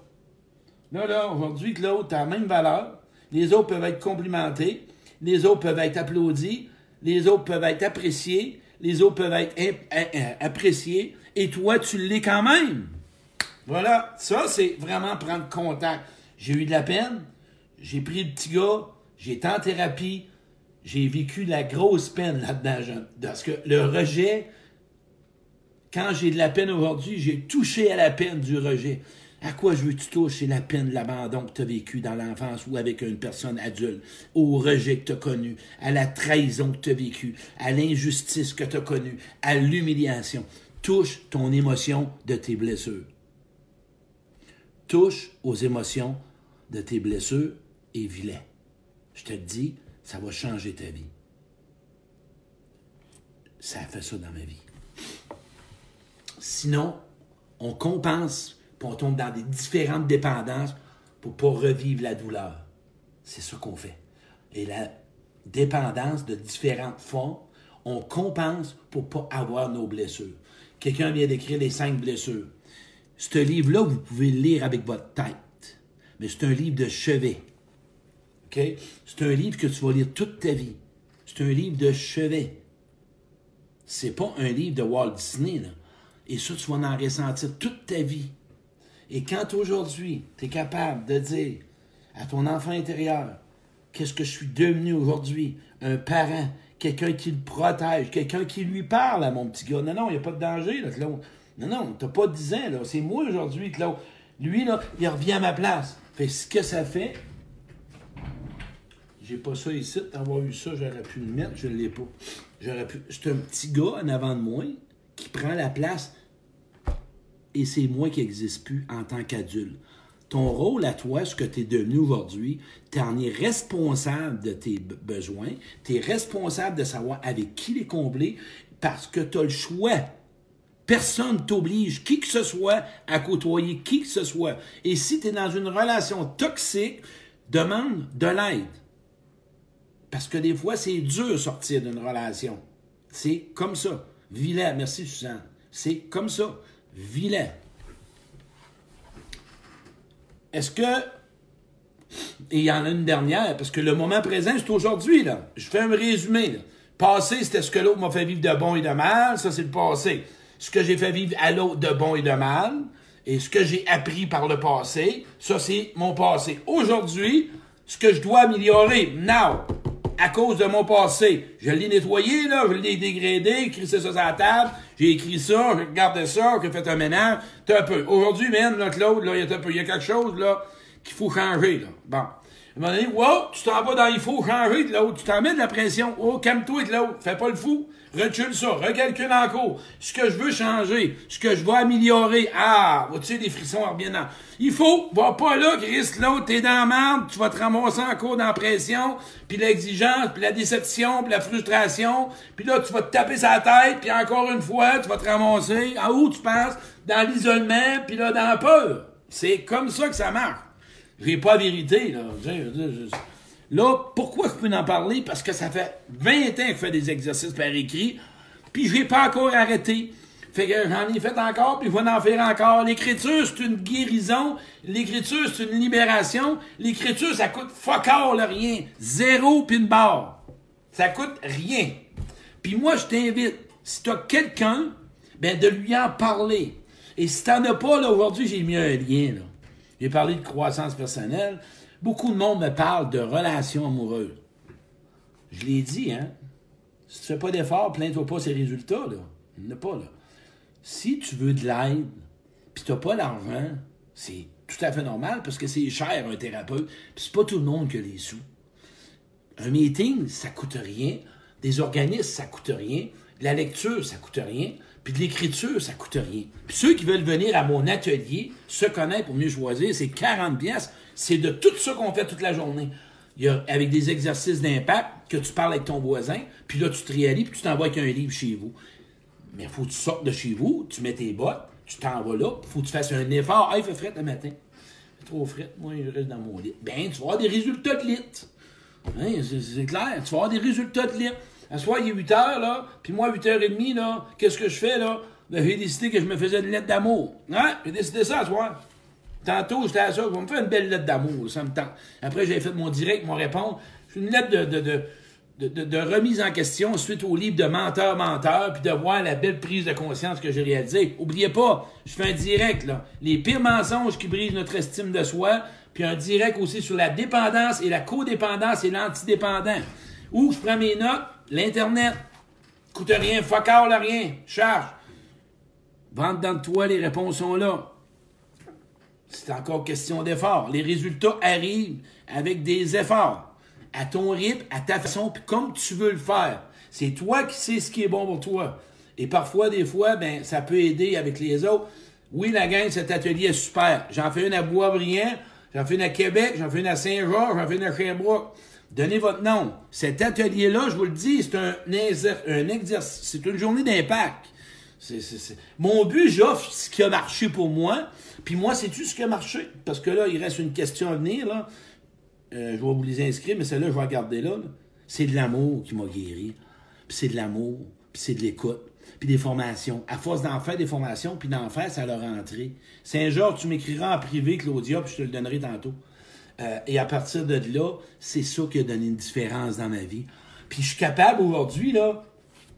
là, là, aujourd'hui, Claude, tu as la même valeur. Les autres peuvent être complimentés. Les autres peuvent être applaudis. Les autres peuvent être appréciés. Les autres peuvent être appréciés. Et toi, tu l'es quand même. Voilà. Ça, c'est vraiment prendre contact. J'ai eu de la peine. J'ai pris le petit gars. J'ai été en thérapie j'ai vécu la grosse peine là-dedans, parce que le rejet, quand j'ai de la peine aujourd'hui, j'ai touché à la peine du rejet. À quoi je veux que tu touches? La peine de l'abandon que tu as vécu dans l'enfance ou avec une personne adulte, au rejet que tu as connu, à la trahison que tu as vécu, à l'injustice que tu as connue, à l'humiliation. Touche ton émotion de tes blessures. Touche aux émotions de tes blessures et vis-les. Je te dis, ça va changer ta vie. Ça a fait ça dans ma vie. Sinon, on compense, puis on tombe dans des différentes dépendances pour ne pas revivre la douleur. C'est ça qu'on fait. Et la dépendance de différentes formes, on compense pour ne pas avoir nos blessures. Quelqu'un vient d'écrire les cinq blessures. Ce livre-là, vous pouvez le lire avec votre tête, mais c'est un livre de chevet. C'est un livre que tu vas lire toute ta vie. C'est un livre de chevet. C'est pas un livre de Walt Disney, Et ça, tu vas en ressentir toute ta vie. Et quand aujourd'hui, tu es capable de dire à ton enfant intérieur, qu'est-ce que je suis devenu aujourd'hui? Un parent, quelqu'un qui le protège, quelqu'un qui lui parle à mon petit gars. Non, non, il n'y a pas de danger, là, Claude. Non, non, t'as pas 10 ans, là. C'est moi aujourd'hui, Claude. Lui, là, il revient à ma place. Fait ce que ça fait, j'ai pas ça ici. D'avoir eu ça, j'aurais pu le mettre. Je ne l'ai pas. J'aurais pu. C'est un petit gars en avant de moi qui prend la place et c'est moi qui n'existe plus en tant qu'adulte. Ton rôle à toi, ce que tu es devenu aujourd'hui, tu en es responsable de tes besoins, tu es responsable de savoir avec qui les combler parce que tu as le choix. Personne ne t'oblige, qui que ce soit, à côtoyer qui que ce soit. Et si tu es dans une relation toxique, demande de l'aide. Parce que des fois, c'est dur de sortir d'une relation. C'est comme ça. Vilain. Merci, Suzanne. C'est comme ça. Vilain. Est-ce que. Et il y en a une dernière, parce que le moment présent, c'est aujourd'hui, là. Je fais un résumé, là. Passé, c'était ce que l'autre m'a fait vivre de bon et de mal. Ça, c'est le passé. Ce que j'ai fait vivre à l'autre de bon et de mal. Et ce que j'ai appris par le passé, ça, c'est mon passé. Aujourd'hui, ce que je dois améliorer, now, à cause de mon passé. Je l'ai nettoyé, là, je l'ai dégradé, écrit ça sur la table, j'ai écrit ça, j'ai regardé ça, j'ai fait un ménage, t'as un peu. Aujourd'hui, man, là, Claude, là, il y y a quelque chose, là, qu'il faut changer, là. Bon. À un moment donné, wow, tu t'en vas dans il faut changer de l'autre, tu t'en mets de la pression, oh, calme-toi de l'autre, fais pas le fou, recule ça, recalcule encore. Ce que je veux changer, ce que je veux améliorer, ah, vois-tu des frissons reviennent Il faut, va pas là, Chris, l'autre, t'es dans la merde, tu vas te ramasser encore dans la pression, puis l'exigence, puis la déception, puis la frustration, puis là, tu vas te taper sa tête, puis encore une fois, tu vas te ramasser, à où tu penses? Dans l'isolement, puis là, dans la peur. C'est comme ça que ça marche. J'ai pas vérité, là. Là, pourquoi je peux en parler? Parce que ça fait 20 ans que je fais des exercices par écrit, puis j'ai pas encore arrêté. Fait que j'en ai fait encore, puis je vais en faire encore. L'écriture, c'est une guérison. L'écriture, c'est une libération. L'écriture, ça coûte fuck all, rien. Zéro pin barre. Ça coûte rien. Puis moi, je t'invite, si tu as quelqu'un, ben de lui en parler. Et si t'en as pas, là, aujourd'hui, j'ai mis un lien. J'ai parlé de croissance personnelle. Beaucoup de monde me parle de relations amoureuses. Je l'ai dit, hein? Si tu fais pas d'effort, plains-toi pas ces résultats, là. Il pas, là. Si tu veux de l'aide, puis tu n'as pas l'argent, c'est tout à fait normal parce que c'est cher un thérapeute, puis c'est pas tout le monde qui a les sous. Un meeting, ça coûte rien. Des organismes, ça coûte rien. De la lecture, ça coûte rien. Puis de l'écriture, ça coûte rien. Puis ceux qui veulent venir à mon atelier, se connaître pour mieux choisir, c'est 40 pièces. C'est de tout ça qu'on fait toute la journée. Il y a, avec des exercices d'impact, que tu parles avec ton voisin, puis là, tu te réalises, puis tu t'envoies avec un livre chez vous. Mais il faut que tu sortes de chez vous, tu mets tes bottes, tu t'en vas là, faut que tu fasses un effort. Ah, il fait fret le matin. Fait trop fret, moi, je reste dans mon lit. Ben, tu vas avoir des résultats de lit. Hein, c'est clair, tu vas avoir des résultats de lit. À soir, il est 8 heures, là, puis moi, 8 h 30, là, qu'est-ce que je fais, là? Ben, j'ai décidé que je me faisais une lettre d'amour. Hein? J'ai décidé ça à soir. Tantôt, j'étais à ça, vais me faire une belle lettre d'amour, ça me tente. Après, j'ai fait mon direct, mon répondre. une lettre de, de, de, de, remise en question suite au livre de menteur-menteur, puis de voir la belle prise de conscience que j'ai réalisée. Oubliez pas, je fais un direct, là. Les pires mensonges qui brisent notre estime de soi, puis un direct aussi sur la dépendance et la codépendance et l'antidépendant. Où je prends mes notes, l'Internet, coûte rien, fuck all, rien, charge. Vente dans toi, les réponses sont là. C'est encore question d'effort. Les résultats arrivent avec des efforts. À ton rythme, à ta façon, puis comme tu veux le faire. C'est toi qui sais ce qui est bon pour toi. Et parfois, des fois, ben, ça peut aider avec les autres. Oui, la gang, cet atelier est super. J'en fais une à Boisbriand, j'en fais une à Québec, j'en fais une à Saint-Georges, j'en fais une à Sherbrooke. Donnez votre nom. Cet atelier-là, je vous le dis, c'est un, un exercice, c'est une journée d'impact. Mon but, j'offre ce qui a marché pour moi, puis moi, c'est-tu ce qui a marché? Parce que là, il reste une question à venir, là. Euh, je vais vous les inscrire, mais celle-là, je vais regarder là. C'est de l'amour qui m'a guéri. Puis c'est de l'amour, puis c'est de l'écoute, puis des formations. À force d'en faire des formations, puis d'en faire, ça leur rentré. Saint-Georges, tu m'écriras en privé, Claudia, puis je te le donnerai tantôt. Euh, et à partir de là, c'est ça qui a donné une différence dans ma vie. Puis je suis capable aujourd'hui, là,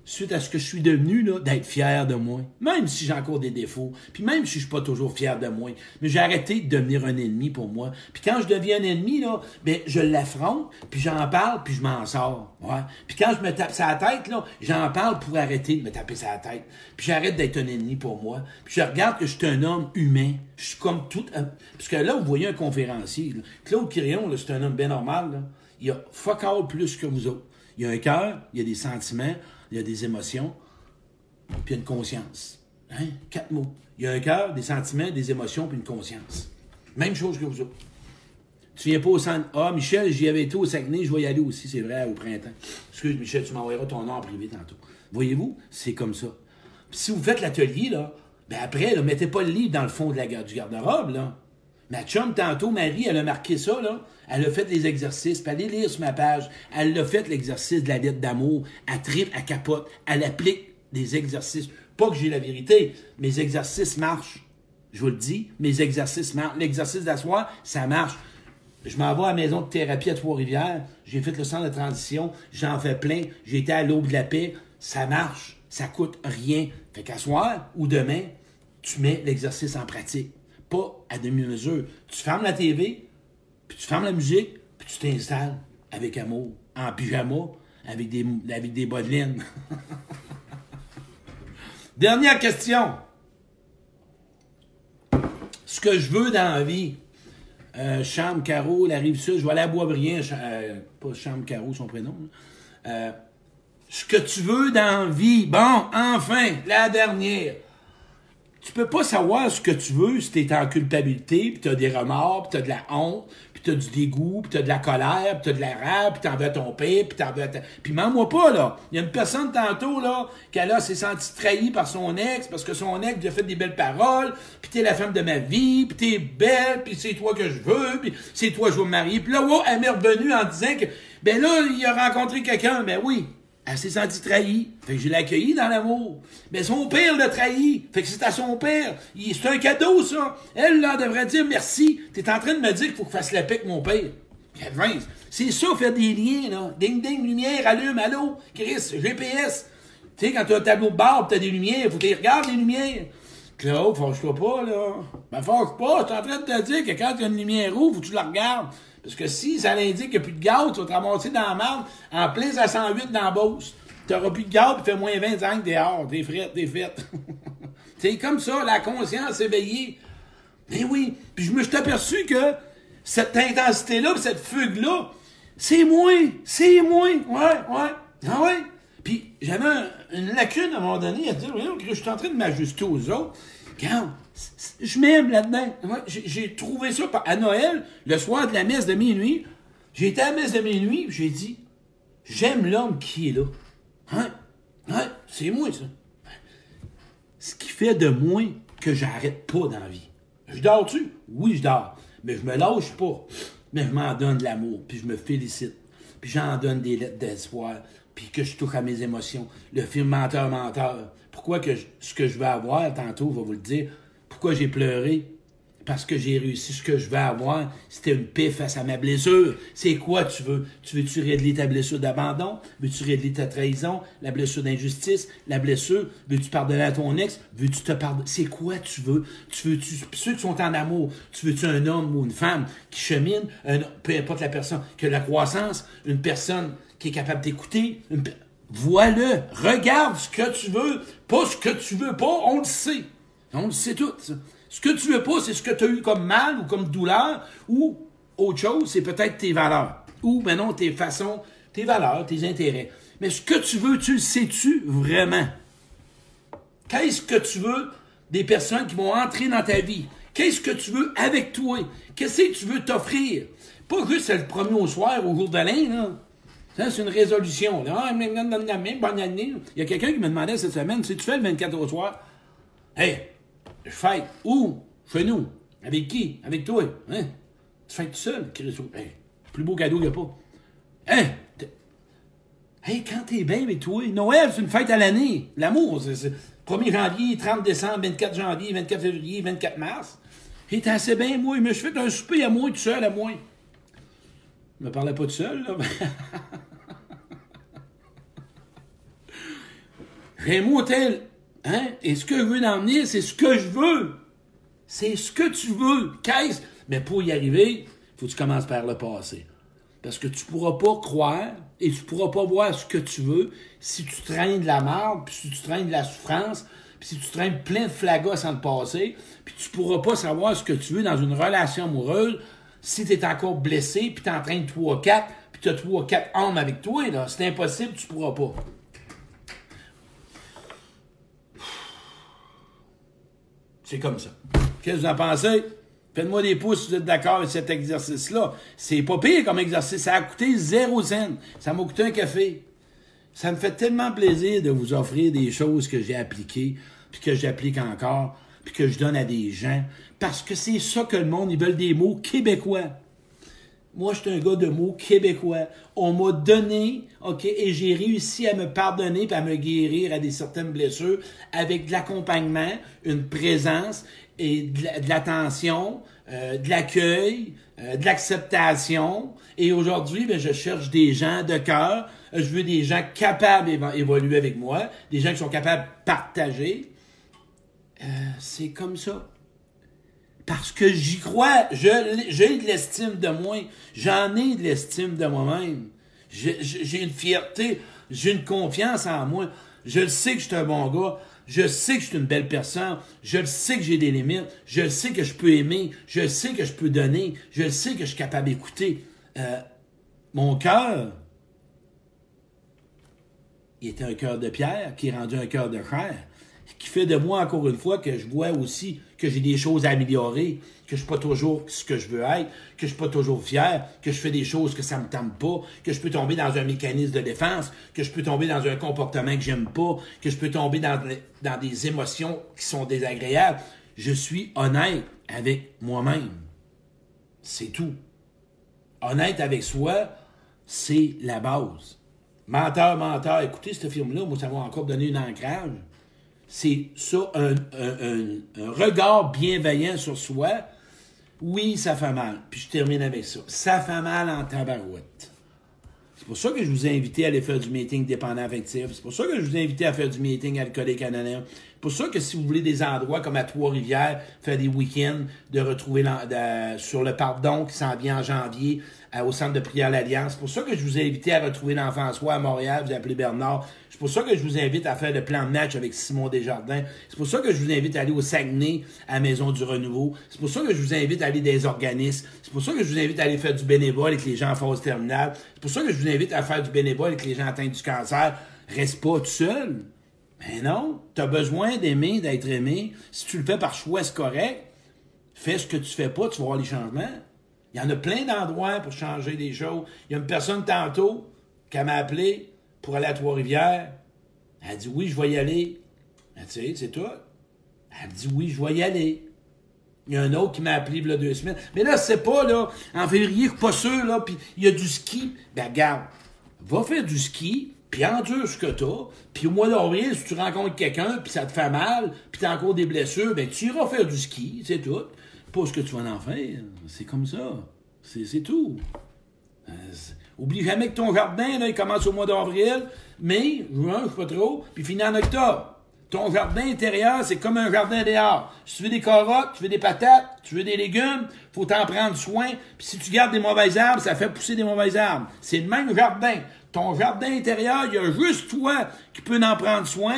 suite à ce que je suis devenu, là, d'être fier de moi. Même si j'ai encore des défauts, puis même si je suis pas toujours fier de moi. Mais j'ai arrêté de devenir un ennemi pour moi. Puis quand je deviens un ennemi, là, ben, je l'affronte, puis j'en parle, puis je m'en sors. Ouais. Puis quand je me tape sa tête, là, j'en parle pour arrêter de me taper sa tête. Puis j'arrête d'être un ennemi pour moi. Puis je regarde que je suis un homme humain. Je suis comme tout... Parce que là, vous voyez un conférencier. Là. Claude Quirion, là, c'est un homme bien normal. Là. Il a fuck all plus que vous autres. Il a un cœur, il a des sentiments, il y a des émotions, puis une conscience. Hein? Quatre mots. Il y a un cœur, des sentiments, des émotions, puis une conscience. Même chose que vous autres. Tu viens pas au centre. Ah, Michel, j'y avais été au Saguenay, je vais y aller aussi, c'est vrai, au printemps. Excuse, Michel, tu m'envoyeras ton nom privé tantôt. Voyez-vous, c'est comme ça. Si vous faites l'atelier, là, ben après, ne mettez pas le livre dans le fond de la, du garde-robe, là. Ma chum, tantôt, Marie, elle a marqué ça, là. Elle a fait les exercices, puis allez lire sur ma page. Elle a fait l'exercice de la lettre d'amour. Elle tripe, elle capote. Elle applique des exercices. Pas que j'ai la vérité. Mes exercices marchent. Je vous le dis, mes exercices marchent. L'exercice d'asseoir, ça marche. Je m'en vais à la maison de thérapie à Trois-Rivières. J'ai fait le centre de transition. J'en fais plein. J'ai été à l'aube de la paix. Ça marche. Ça coûte rien. Fait qu'à soir ou demain, tu mets l'exercice en pratique. Pas à demi-mesure. Tu fermes la TV, puis tu fermes la musique, puis tu t'installes avec amour, en pyjama, avec des, avec des bas de laine. Dernière question. Ce que je veux dans la vie, euh, Chambre Caro, la rive sud, je vais aller à Boisbriand, euh, pas Chambre Caro, son prénom. Euh, ce que tu veux dans la vie. Bon, enfin, la dernière. Tu peux pas savoir ce que tu veux si t'es en culpabilité, puis t'as des remords, puis t'as de la honte, puis t'as du dégoût, puis t'as de la colère, puis t'as de la rage, puis t'en veux ton père, puis t'en veux ta... Puis mens-moi pas, là. Il y a une personne tantôt, là, qui là s'est sentie trahie par son ex, parce que son ex lui a fait des belles paroles, puis t'es la femme de ma vie, puis t'es belle, puis c'est toi que je veux, puis c'est toi que je veux me marier. Puis là, wow, elle m'est revenue en disant que, ben là, il a rencontré quelqu'un. Ben oui, elle s'est sentie trahie. Fait que je l'ai accueillie dans l'amour. Mais son père l'a trahi. Fait que c'est à son père. C'est un cadeau, ça. Elle, là, devrait dire merci. T'es en train de me dire qu'il faut que je fasse la paix avec mon père. C'est ça, faire des liens, là. Ding, ding, lumière, allume, allô, Chris, GPS. Tu sais, quand tu as un tableau de bord tu as des lumières, faut que tu regardes les lumières. Claude, fâche-toi pas, là. Ben, fâche pas. Je suis en train de te dire que quand tu as une lumière rouge, faut que tu la regardes. Parce que si ça l'indique qu'il n'y a plus de gaz, tu vas te ramasser dans la marde en plein à 108 dans la Beauce. Tu n'auras plus de gaz, puis fait moins 25 dehors. T'es frette, t'es faite. c'est comme ça, la conscience éveillée. Mais oui, puis je me suis aperçu que cette intensité-là, cette fugue-là, c'est moins, c'est moins. Ouais, ouais. Ah ouais. Puis j'avais une lacune à un moment donné à dire, que je suis en train de m'ajuster aux autres. Regarde, je m'aime là-dedans. J'ai trouvé ça à Noël, le soir de la messe de minuit. J'ai été à la messe de minuit, j'ai dit, j'aime l'homme qui est là. Hein? Hein? C'est moi, ça. Ce qui fait de moi que j'arrête pas dans la vie. Je dors-tu? Oui, je dors. Mais je me lâche pas. Mais je m'en donne de l'amour, puis je me félicite. Puis j'en donne des lettres d'espoir, puis que je touche à mes émotions. Le film menteur-menteur. Pourquoi que ce que je veux avoir, tantôt, vais vous le dire, pourquoi j'ai pleuré? Parce que j'ai réussi ce que je veux avoir. C'était une paix face à ma blessure. C'est quoi tu veux? Tu veux-tu régler ta blessure d'abandon? Veux-tu régler ta trahison? La blessure d'injustice? La blessure? Veux-tu pardonner à ton ex? Veux-tu te pardonner? C'est quoi tu veux? Tu veux-tu, ceux qui sont en amour, tu veux-tu un homme ou une femme qui chemine? peu importe la personne, qui a la croissance? Une personne qui est capable d'écouter? Voilà, regarde ce que tu veux, pas ce que tu veux pas, on le sait. On le sait tout. Ce que tu veux pas, c'est ce que tu as eu comme mal ou comme douleur, ou autre chose, c'est peut-être tes valeurs. Ou, maintenant, tes façons, tes valeurs, tes intérêts. Mais ce que tu veux, tu le sais-tu vraiment? Qu'est-ce que tu veux des personnes qui vont entrer dans ta vie? Qu'est-ce que tu veux avec toi? Qu'est-ce que tu veux t'offrir? Pas juste le premier au soir, au jour de c'est une résolution. Ah, bonne année. Il y a quelqu'un qui me demandait cette semaine, si tu fais le 24 au soir, hey, je fête où? Chez nous. Avec qui? Avec toi. Hein? Tu fêtes tout seul, Hey, plus beau cadeau qu'il n'y a pas. Hein? Hey, quand t'es bien avec toi, Noël, c'est une fête à l'année. L'amour, c'est 1er janvier, 30 décembre, 24 janvier, 24 février, 24 mars. Et t'es assez bien, moi. Mais je fais un souper à moi, tout seul, à moi. Je me parlais pas tout seul, là. Un motel Hein? Et ce que je veux d'emmener, c'est ce que je veux. C'est ce que tu veux. Qu'est-ce? Mais pour y arriver, il faut que tu commences par le passé. Parce que tu pourras pas croire et tu pourras pas voir ce que tu veux si tu traînes de la merde, puis si tu traînes de la souffrance, puis si tu traînes plein de flagas sans le passé, puis tu pourras pas savoir ce que tu veux dans une relation amoureuse si tu es encore blessé, puis tu en train de 3-4, puis tu as 3-4 hommes avec toi. Là. C'est impossible, tu pourras pas. C'est comme ça. Qu'est-ce que vous en pensez? Faites-moi des pouces si vous êtes d'accord avec cet exercice-là. C'est pas pire comme exercice. Ça a coûté zéro cent. Ça m'a coûté un café. Ça me fait tellement plaisir de vous offrir des choses que j'ai appliquées, puis que j'applique encore. puis que je donne à des gens. Parce que c'est ça que le monde, ils veulent des mots québécois. Moi, je suis un gars de mots québécois. On m'a donné, OK, et j'ai réussi à me pardonner et à me guérir à des certaines blessures avec de l'accompagnement, une présence et de l'attention, euh, de l'accueil, euh, de l'acceptation. Et aujourd'hui, ben, je cherche des gens de cœur. Je veux des gens capables d'évoluer avec moi, des gens qui sont capables de partager. Euh, c'est comme ça. Parce que j'y crois. J'ai de l'estime de moi. J'en ai de l'estime de moi-même. J'ai une fierté. J'ai une confiance en moi. Je le sais que je suis un bon gars. Je sais que je suis une belle personne. Je le sais que j'ai des limites. Je le sais que je peux aimer. Je le sais que je peux donner. Je le sais que je suis capable d'écouter. Euh, mon cœur, il était un cœur de pierre qui est rendu un cœur de chair qui fait de moi, encore une fois, que je vois aussi que j'ai des choses à améliorer, que je suis pas toujours ce que je veux être, que je suis pas toujours fier, que je fais des choses que ça me tente pas, que je peux tomber dans un mécanisme de défense, que je peux tomber dans un comportement que j'aime pas, que je peux tomber dans, dans des émotions qui sont désagréables. Je suis honnête avec moi-même. C'est tout. Honnête avec soi, c'est la base. Menteur, menteur, écoutez ce film-là, moi, ça m'a encore donné un ancrage c'est ça, un, regard bienveillant sur soi. Oui, ça fait mal. Puis je termine avec ça. Ça fait mal en tabarouette. C'est pour ça que je vous ai invité à aller faire du meeting dépendant affectif. C'est pour ça que je vous ai invité à faire du meeting alcoolique anonyme. C'est pour ça que si vous voulez des endroits comme à Trois-Rivières, faire des week-ends, de retrouver sur le pardon qui s'en vient en janvier, au centre de prière L'Alliance. C'est pour ça que je vous ai invité à retrouver l'enfant soi à Montréal, vous appelez Bernard. C'est pour ça que je vous invite à faire le plan match avec Simon Desjardins. C'est pour ça que je vous invite à aller au Saguenay, à Maison du Renouveau. C'est pour ça que je vous invite à aller des organismes. C'est pour ça que je vous invite à aller faire du bénévole avec les gens en phase terminale. C'est pour ça que je vous invite à faire du bénévole avec les gens atteints du cancer. Reste pas tout seul. Mais non, tu as besoin d'aimer, d'être aimé. Si tu le fais par choix, c'est correct. Fais ce que tu fais pas, tu vas voir les changements. Il y en a plein d'endroits pour changer des choses. Il y a une personne tantôt qui m'a appelé pour aller à Trois-Rivières. Elle dit oui, je vais y aller. Tu sais, c'est tout. Elle dit oui, je vais y aller. Il y a un autre qui m'a appelé il deux semaines. Mais là, c'est pas, là, en février, pas sûr, là, puis il y a du ski. Ben, regarde, va faire du ski, puis endure ce que t'as, puis au mois d'avril, si tu rencontres quelqu'un, puis ça te fait mal, puis t'as encore des blessures, ben, tu iras faire du ski, c'est tout. Pas ce que tu vas en faire. C'est comme ça. C'est tout. Euh, oublie jamais que ton jardin, il commence au mois d'avril, mai, juin, je sais pas trop, puis finit en octobre. Ton jardin intérieur, c'est comme un jardin dehors. Si tu veux des carottes, tu veux des patates, tu veux des légumes, faut t'en prendre soin. Puis si tu gardes des mauvaises arbres, ça fait pousser des mauvaises arbres. C'est le même jardin. Ton jardin intérieur, il y a juste toi qui peux en prendre soin.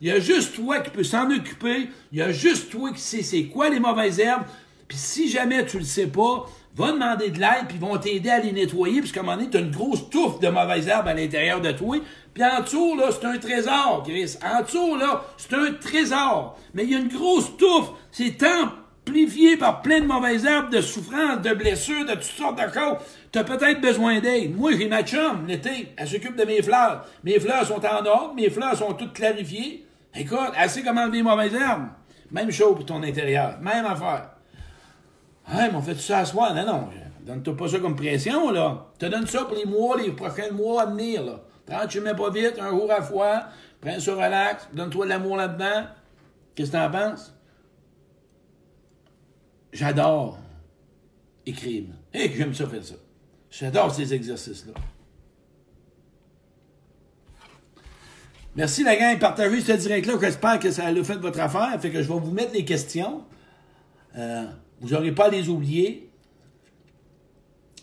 Il y a juste toi qui peux s'en occuper. Il y a juste toi qui sais c'est quoi les mauvaises herbes. Puis si jamais tu le sais pas, va demander de l'aide, puis ils vont t'aider à les nettoyer, puisqu'à un moment donné, tu as une grosse touffe de mauvaises herbes à l'intérieur de toi. Puis en dessous, là, c'est un trésor, Chris. En dessous, là, c'est un trésor. Mais il y a une grosse touffe. C'est amplifié par plein de mauvaises herbes, de souffrances, de blessures, de toutes sortes de choses. Tu as peut-être besoin d'aide. Moi, j'ai ma chum, l'été. Elle s'occupe de mes fleurs. Mes fleurs sont en ordre, mes fleurs sont toutes clarifiées. Écoute, elle sait comment enlever les mauvaises herbes. Même chose pour ton intérieur. Même affaire. Ah, mais on fait ça à soi. Non, non. Donne-toi pas ça comme pression, là. Te donne ça pour les mois, les prochains mois à venir, là. Tranquillement pas vite, un jour à fois. Prends ça relax. Donne-toi de l'amour là-dedans. Qu'est-ce que t'en penses? J'adore écrire. Et que j'aime ça faire ça. J'adore ces exercices-là. Merci la gang, partagez ce direct-là. J'espère que ça a fait votre affaire. Fait que je vais vous mettre les questions. Euh, vous n'aurez pas à les oublier.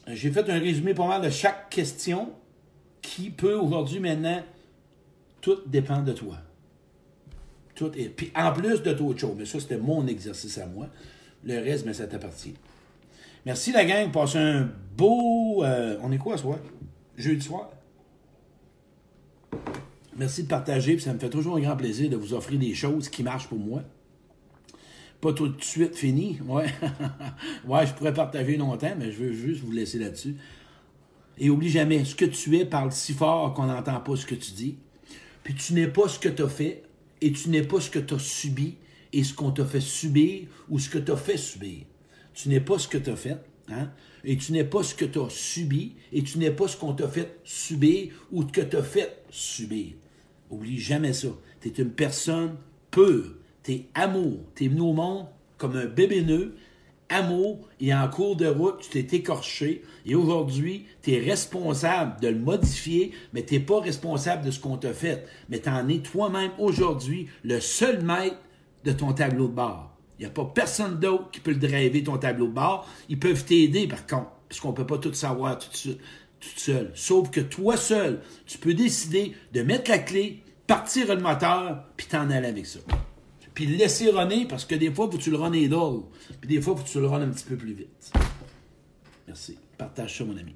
J'ai fait un résumé pas mal de chaque question qui peut aujourd'hui, maintenant, tout dépend de toi. Tout est, puis en plus de d'autres choses, mais ça, c'était mon exercice à moi. Le reste, mais ça t'appartient. Merci la gang, passez un beau. Euh, on est quoi ce soir? Jeudi soir? Merci de partager, puis ça me fait toujours un grand plaisir de vous offrir des choses qui marchent pour moi pas tout de suite fini. Ouais. ouais, je pourrais partager longtemps, mais je veux juste vous laisser là-dessus. Et oublie jamais, ce que tu es parle si fort qu'on n'entend pas ce que tu dis. Puis tu n'es pas ce que tu as fait, et tu n'es pas ce que tu as subi, et ce qu'on t'a fait subir ou ce que tu as fait subir. Tu n'es pas ce que tu as fait, hein? et tu n'es pas ce que tu as subi, et tu n'es pas ce qu'on t'a fait subir ou que tu as fait subir. Oublie jamais ça. Tu es une personne pure. Tu es amour. Tu es venu au monde comme un bébé nœud, amour, et en cours de route, tu t'es écorché, et aujourd'hui, tu es responsable de le modifier, mais tu n'es pas responsable de ce qu'on t'a fait. Mais tu en es toi-même aujourd'hui le seul maître de ton tableau de bord. Il n'y a pas personne d'autre qui peut le driver, ton tableau de bord. Ils peuvent t'aider, par contre, parce qu'on ne peut pas tout savoir tout, tout seul. Sauf que toi seul, tu peux décider de mettre la clé, partir le moteur, puis t'en aller avec ça. Puis laisser runner, parce que des fois, faut que tu le runner d'or. Puis des fois, faut que tu le runnes un petit peu plus vite. Merci. Partage ça, mon ami.